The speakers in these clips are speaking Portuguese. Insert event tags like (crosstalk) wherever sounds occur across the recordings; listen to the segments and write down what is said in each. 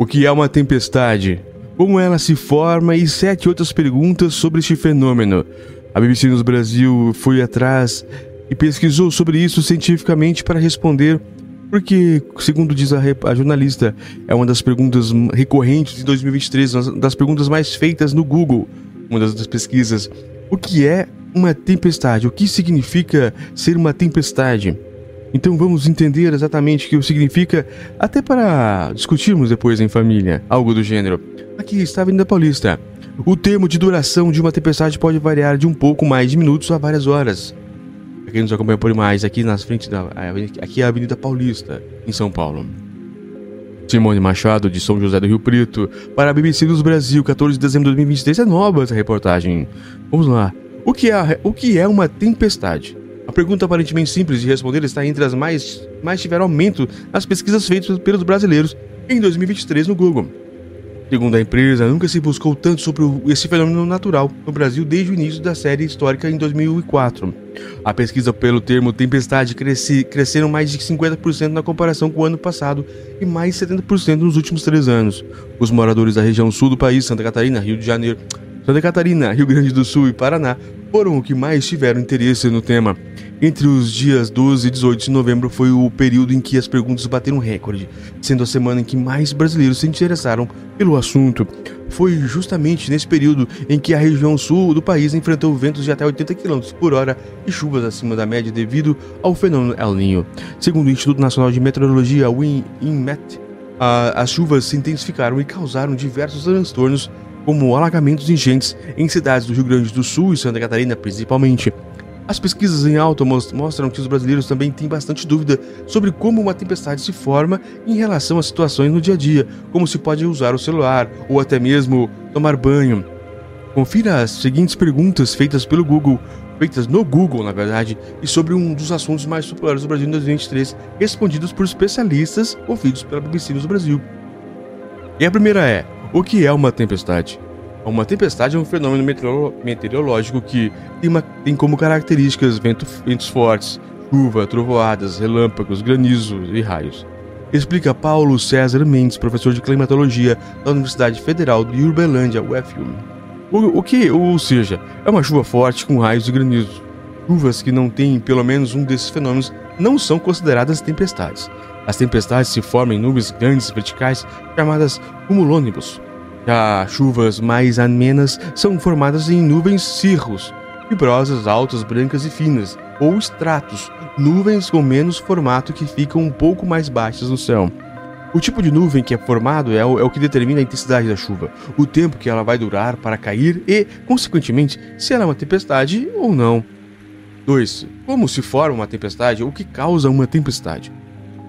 O que é uma tempestade? Como ela se forma e sete outras perguntas sobre este fenômeno. A BBC News Brasil foi atrás e pesquisou sobre isso cientificamente para responder, porque, segundo diz a, a jornalista, é uma das perguntas recorrentes de 2023, uma das perguntas mais feitas no Google, uma das pesquisas. O que é uma tempestade? O que significa ser uma tempestade? Então vamos entender exatamente o que significa, até para discutirmos depois em família, algo do gênero. Aqui está a Avenida Paulista. O termo de duração de uma tempestade pode variar de um pouco mais de minutos a várias horas. Quem nos acompanha por mais, aqui na frente da. Aqui é a Avenida Paulista, em São Paulo. Simone Machado, de São José do Rio Preto, para a BBC dos Brasil, 14 de dezembro de 2023. É nova essa reportagem. Vamos lá. O que é, o que é uma tempestade? A pergunta aparentemente simples de responder está entre as mais, mais tiveram aumento nas pesquisas feitas pelos brasileiros em 2023 no Google. Segundo a empresa, nunca se buscou tanto sobre esse fenômeno natural no Brasil desde o início da série histórica em 2004. A pesquisa pelo termo tempestade cresce, cresceram mais de 50% na comparação com o ano passado e mais 70% nos últimos três anos. Os moradores da região sul do país, Santa Catarina, Rio de Janeiro, Santa Catarina, Rio Grande do Sul e Paraná foram o que mais tiveram interesse no tema. Entre os dias 12 e 18 de novembro foi o período em que as perguntas bateram recorde, sendo a semana em que mais brasileiros se interessaram pelo assunto. Foi justamente nesse período em que a região sul do país enfrentou ventos de até 80 km por hora e chuvas acima da média devido ao fenômeno El Niño. Segundo o Instituto Nacional de Meteorologia, o INMET, as chuvas se intensificaram e causaram diversos transtornos como alagamentos ingentes em cidades do Rio Grande do Sul e Santa Catarina, principalmente. As pesquisas em alta mostram que os brasileiros também têm bastante dúvida sobre como uma tempestade se forma em relação a situações no dia a dia, como se pode usar o celular ou até mesmo tomar banho. Confira as seguintes perguntas feitas pelo Google, feitas no Google, na verdade, e sobre um dos assuntos mais populares do Brasil em 2023, respondidos por especialistas ouvidos pela BBC News Brasil. E a primeira é: o que é uma tempestade? Uma tempestade é um fenômeno meteorológico que tem, uma, tem como características vento, ventos fortes, chuva, trovoadas, relâmpagos, granizo e raios. Explica Paulo César Mendes, professor de climatologia da Universidade Federal de Uberlândia, UFU. O, o que, ou seja, é uma chuva forte com raios e granizos. Chuvas que não têm pelo menos um desses fenômenos não são consideradas tempestades. As tempestades se formam em nuvens grandes verticais chamadas cumulônibus. Já chuvas mais amenas são formadas em nuvens cirros, fibrosas, altas, brancas e finas, ou estratos, nuvens com menos formato que ficam um pouco mais baixas no céu. O tipo de nuvem que é formado é o, é o, que determina a intensidade da chuva, o tempo que ela vai durar para cair e, consequentemente, se ela é uma tempestade ou não. 2. Como se forma uma tempestade ou o que causa uma tempestade?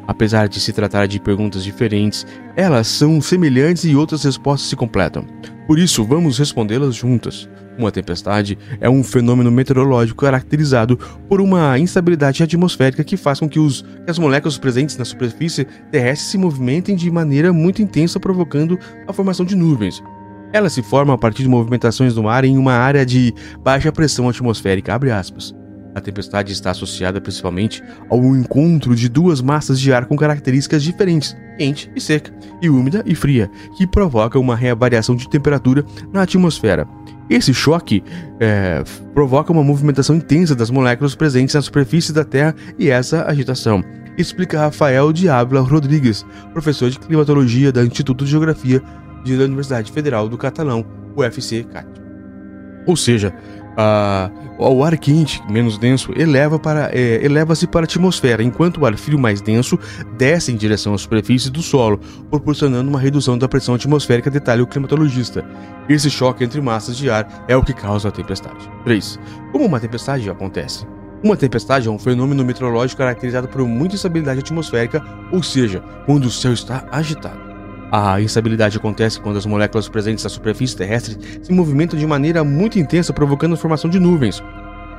Apesar de se tratar de perguntas diferentes, elas são semelhantes e outras respostas se completam. Por isso, vamos respondê-las juntas. Uma tempestade é um fenômeno meteorológico caracterizado por uma instabilidade atmosférica que faz com que, os, que as moléculas presentes na superfície terrestre se movimentem de maneira muito intensa, provocando a formação de nuvens. Ela se forma a partir de movimentações do ar em uma área de baixa pressão atmosférica. A tempestade está associada principalmente ao encontro de duas massas de ar com características diferentes, quente e seca, e úmida e fria, que provoca uma reavaliação de temperatura na atmosfera. Esse choque é, provoca uma movimentação intensa das moléculas presentes na superfície da Terra e essa agitação. Explica Rafael de Ávila Rodrigues, professor de climatologia do Instituto de Geografia da Universidade Federal do Catalão, UFC-CAT. Ou seja, o ar quente, menos denso, eleva para, é, eleva-se para a atmosfera, enquanto o ar frio mais denso desce em direção à superfície do solo, proporcionando uma redução da pressão atmosférica, detalha o climatologista. Esse choque entre massas de ar é o que causa a tempestade. 3. Como uma tempestade acontece? Uma tempestade é um fenômeno meteorológico caracterizado por muita instabilidade atmosférica, ou seja, quando o céu está agitado. A instabilidade acontece quando as moléculas presentes na superfície terrestre se movimentam de maneira muito intensa, provocando a formação de nuvens.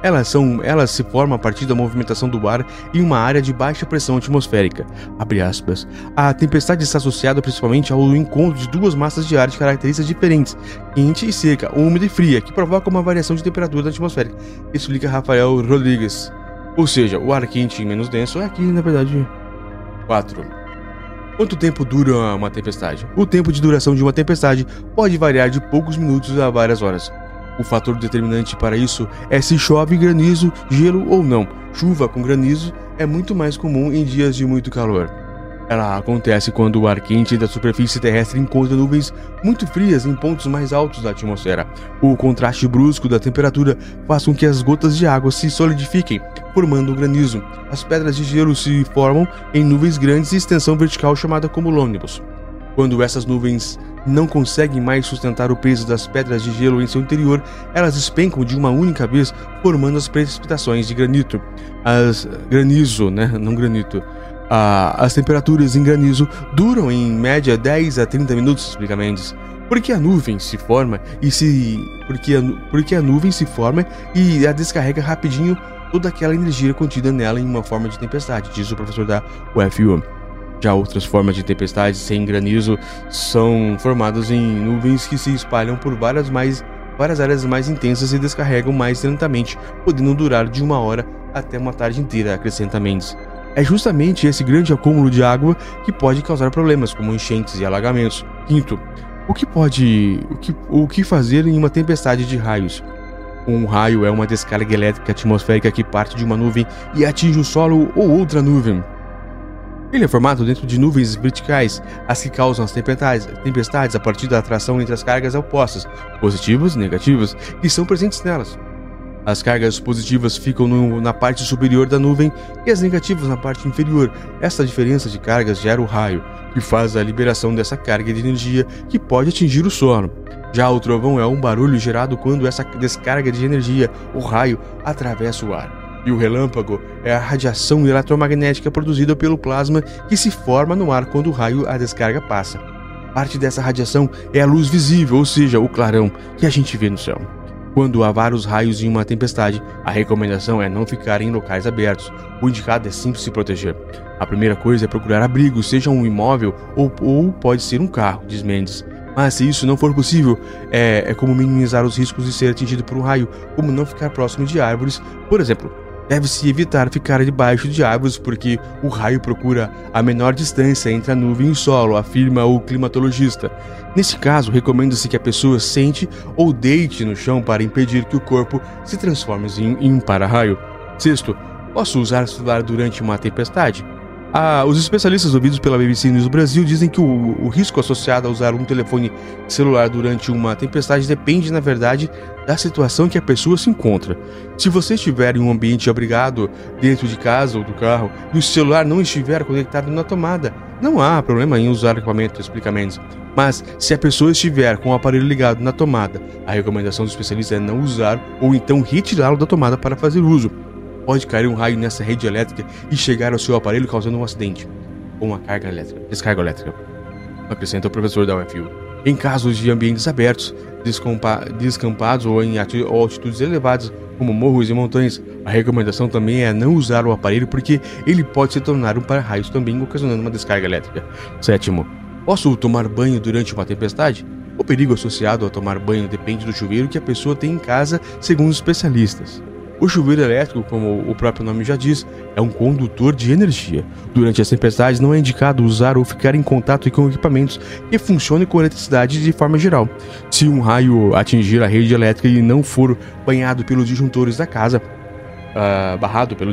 Elas, são, elas se formam a partir da movimentação do ar em uma área de baixa pressão atmosférica. A tempestade está associada principalmente ao encontro de duas massas de ar de características diferentes, quente e seca, úmida e fria, que provoca uma variação de temperatura atmosférica, explica Rafael Rodrigues. Ou seja, o ar quente e menos denso é aqui, na verdade. 4. Quanto tempo dura uma tempestade? O tempo de duração de uma tempestade pode variar de poucos minutos a várias horas. O fator determinante para isso é se chove granizo, gelo ou não. Chuva com granizo é muito mais comum em dias de muito calor. Ela acontece quando o ar quente da superfície terrestre encontra nuvens muito frias em pontos mais altos da atmosfera. O contraste brusco da temperatura faz com que as gotas de água se solidifiquem, formando o granizo. As pedras de gelo se formam em nuvens grandes e extensão vertical chamada cumulônibus. Quando essas nuvens não conseguem mais sustentar o peso das pedras de gelo em seu interior, elas despencam de uma única vez, formando as precipitações de granito. As granizo, né? Não granito. Ah, as temperaturas em granizo duram em média 10 a 30 minutos, explica Mendes. Porque a nuvem se forma e se. Porque a, porque a nuvem se forma e a descarrega rapidinho toda aquela energia contida nela em uma forma de tempestade, diz o professor da UFU. Já outras formas de tempestades sem granizo são formadas em nuvens que se espalham por várias, mais, várias áreas mais intensas e descarregam mais lentamente, podendo durar de uma hora até uma tarde inteira, acrescenta Mendes. É justamente esse grande acúmulo de água que pode causar problemas, como enchentes e alagamentos. Quinto, o que pode. O que, o que fazer em uma tempestade de raios? Um raio é uma descarga elétrica atmosférica que parte de uma nuvem e atinge o solo ou outra nuvem. Ele é formado dentro de nuvens verticais, as que causam as tempestades, tempestades a partir da atração entre as cargas opostas, positivas e negativas, que são presentes nelas. As cargas positivas ficam no, na parte superior da nuvem e as negativas na parte inferior. Essa diferença de cargas gera o raio, que faz a liberação dessa carga de energia que pode atingir o solo. Já o trovão é um barulho gerado quando essa descarga de energia, o raio, atravessa o ar. E o relâmpago é a radiação eletromagnética produzida pelo plasma que se forma no ar quando o raio a descarga passa. Parte dessa radiação é a luz visível, ou seja, o clarão que a gente vê no céu. Quando há vários raios em uma tempestade, a recomendação é não ficar em locais abertos. O indicado é simples se proteger. A primeira coisa é procurar abrigo, seja um imóvel ou, ou pode ser um carro, diz Mendes. Mas se isso não for possível, é, é como minimizar os riscos de ser atingido por um raio, como não ficar próximo de árvores, por exemplo, Deve-se evitar ficar debaixo de árvores porque o raio procura a menor distância entre a nuvem e o solo, afirma o climatologista. Nesse caso, recomenda-se que a pessoa sente ou deite no chão para impedir que o corpo se transforme em um para-raio. Sexto, posso usar celular durante uma tempestade? Ah, os especialistas ouvidos pela BBC News Brasil dizem que o, o, risco associado a usar um telefone celular durante uma tempestade depende, na verdade, da situação que a pessoa se encontra. Se você estiver em um ambiente abrigado, dentro de casa ou do carro, e o celular não estiver conectado na tomada, não há problema em usar equipamento, explica Mendes. Mas, se a pessoa estiver com o aparelho ligado na tomada, a recomendação do especialista é não usar ou então retirá-lo da tomada para fazer uso pode cair um raio nessa rede elétrica e chegar ao seu aparelho causando um acidente ou uma carga elétrica, descarga elétrica. Acrescenta o professor da UFU. Em casos de ambientes abertos, descampados ou em altitudes elevadas, como morros e montanhas, a recomendação também é não usar o aparelho porque ele pode se tornar um para-raios também, ocasionando uma descarga elétrica. Sétimo, posso tomar banho durante uma tempestade? O perigo associado a tomar banho depende do chuveiro que a pessoa tem em casa, segundo os especialistas. O chuveiro elétrico, como o próprio nome já diz, é um condutor de energia. Durante as tempestades, não é indicado usar ou ficar em contato com equipamentos que funcionem com eletricidade de forma geral. Se um raio atingir a rede elétrica e não for banhado pelos disjuntores da casa, Uh, barrado pelo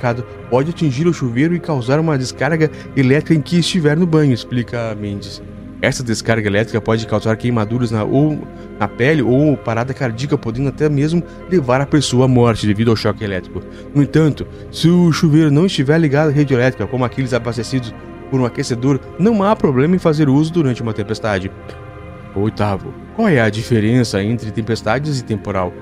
casa, pode atingir o chuveiro e causar uma descarga elétrica em que estiver no banho, explica Mendes. Essa descarga elétrica pode causar queimaduras na, ou na pele ou parada cardíaca, podendo até mesmo levar a pessoa à morte devido ao choque elétrico. No entanto, se o chuveiro não estiver ligado à rede elétrica, como aqueles abastecidos por um aquecedor, não há problema em fazer uso durante uma tempestade. Oitavo, qual é a diferença entre tempestades e temporal?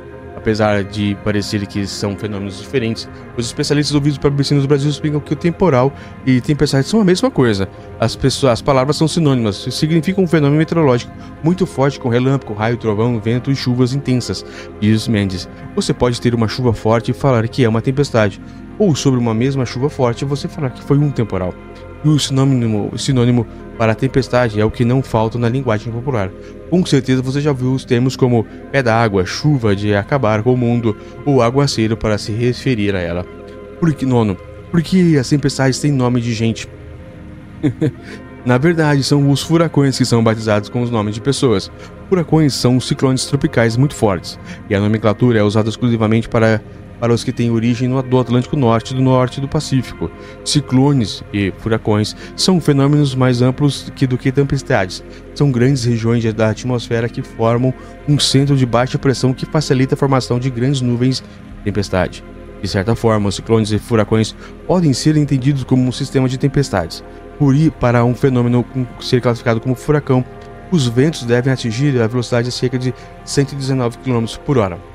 Apesar de parecer que são fenômenos diferentes, os especialistas ouvidos para BBC no Brasil explicam que o temporal e tempestade são a mesma coisa. As, pessoas, as palavras são sinônimas, significam um fenômeno meteorológico muito forte com relâmpago, raio, trovão, vento e chuvas intensas, diz Mendes. Você pode ter uma chuva forte e falar que é uma tempestade, ou sobre uma mesma chuva forte você falar que foi um temporal. E o sinônimo, sinônimo para tempestade é o que não falta na linguagem popular. Com certeza você já viu os termos como pé d'água, chuva de acabar com o mundo ou aguaceiro para se referir a ela. Por que, nono, porque as tempestades têm nome de gente. (laughs) Na verdade, são os furacões que são batizados com os nomes de pessoas. Furacões são ciclones tropicais muito fortes, e a nomenclatura é usada exclusivamente para, para os que têm origem do Atlântico Norte e do Norte do Pacífico. Ciclones e furacões são fenômenos mais amplos que do que tempestades. São grandes regiões da atmosfera que formam um centro de baixa pressão que facilita a formação de grandes nuvens de tempestade. De certa forma, os ciclones e furacões podem ser entendidos como um sistema de tempestades. Por ir para um fenômeno ser classificado como furacão, os ventos devem atingir a velocidade de cerca de 119 km por hora.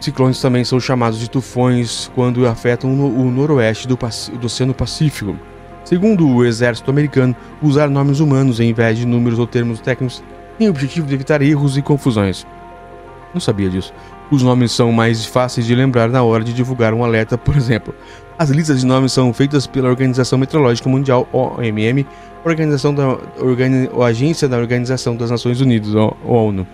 Ciclones também são chamados de tufões quando afetam o noroeste do, do Oceano Pacífico. Segundo o exército americano, usar nomes humanos em vez de números ou termos técnicos tem o objetivo de evitar erros e confusões. Não sabia disso. Os nomes são mais fáceis de lembrar na hora de divulgar um alerta, por exemplo. As listas de nomes são feitas pela Organização Meteorológica Mundial, OMM, Organização da Agência da Organização das Nações Unidas, ONU.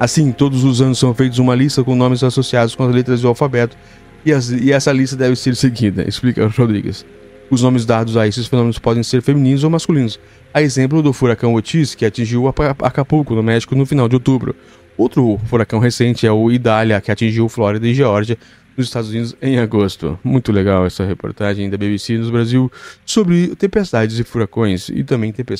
Assim, todos os anos são feitos uma lista com nomes associados com as letras do alfabeto e, as, e essa lista deve ser seguida, explica Rodrigues. Os nomes dados a esses fenômenos podem ser femininos ou masculinos. A exemplo do furacão Otis, que atingiu Acapulco, no México, no final de outubro. Outro furacão recente é o Idália, que atingiu Flórida e Geórgia, nos Estados Unidos, em agosto. Muito legal essa reportagem da BBC no Brasil sobre tempestades e furacões e também tempestades.